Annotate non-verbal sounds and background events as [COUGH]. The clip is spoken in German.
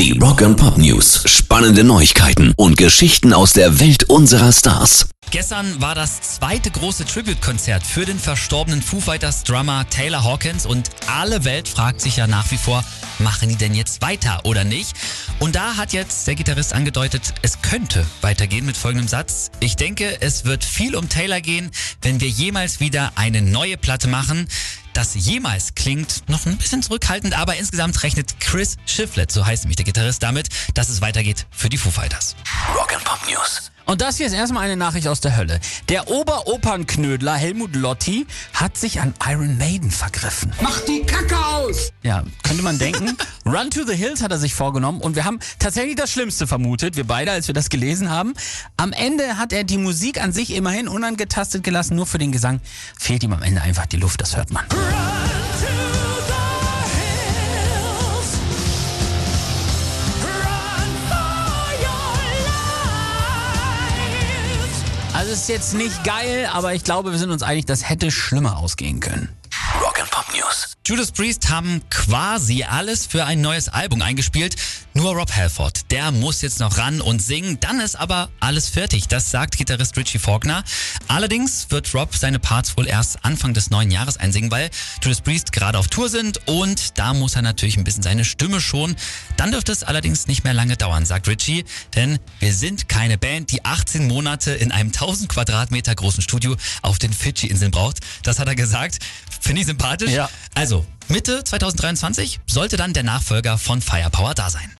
Die Rock and Pop News. Spannende Neuigkeiten und Geschichten aus der Welt unserer Stars. Gestern war das zweite große Tribute-Konzert für den verstorbenen Foo Fighters Drummer Taylor Hawkins und alle Welt fragt sich ja nach wie vor, machen die denn jetzt weiter oder nicht? Und da hat jetzt der Gitarrist angedeutet, es könnte weitergehen mit folgendem Satz. Ich denke, es wird viel um Taylor gehen, wenn wir jemals wieder eine neue Platte machen. Das jemals klingt noch ein bisschen zurückhaltend, aber insgesamt rechnet Chris Shiflett, so heißt nämlich der Gitarrist, damit, dass es weitergeht für die Foo Fighters. Rock and Pop News. Und das hier ist erstmal eine Nachricht aus der Hölle. Der Oberopernknödler Helmut Lotti hat sich an Iron Maiden vergriffen. Mach die Kacke aus! Ja, könnte man denken. [LAUGHS] Run to the Hills hat er sich vorgenommen und wir haben tatsächlich das Schlimmste vermutet, wir beide, als wir das gelesen haben. Am Ende hat er die Musik an sich immerhin unangetastet gelassen, nur für den Gesang fehlt ihm am Ende einfach die Luft, das hört man. Also ist jetzt nicht geil, aber ich glaube, wir sind uns einig, das hätte schlimmer ausgehen können. Rock and Pop News. Judas Priest haben quasi alles für ein neues Album eingespielt. Nur Rob Halford, der muss jetzt noch ran und singen. Dann ist aber alles fertig. Das sagt Gitarrist Richie Faulkner. Allerdings wird Rob seine Parts wohl erst Anfang des neuen Jahres einsingen, weil Judas Priest gerade auf Tour sind und da muss er natürlich ein bisschen seine Stimme schonen. Dann dürfte es allerdings nicht mehr lange dauern, sagt Richie, denn wir sind keine Band, die 18 Monate in einem 1000 Quadratmeter großen Studio auf den Fidschi-Inseln braucht. Das hat er gesagt. Finde ich sympathisch. Ja. Also, Mitte 2023 sollte dann der Nachfolger von Firepower da sein.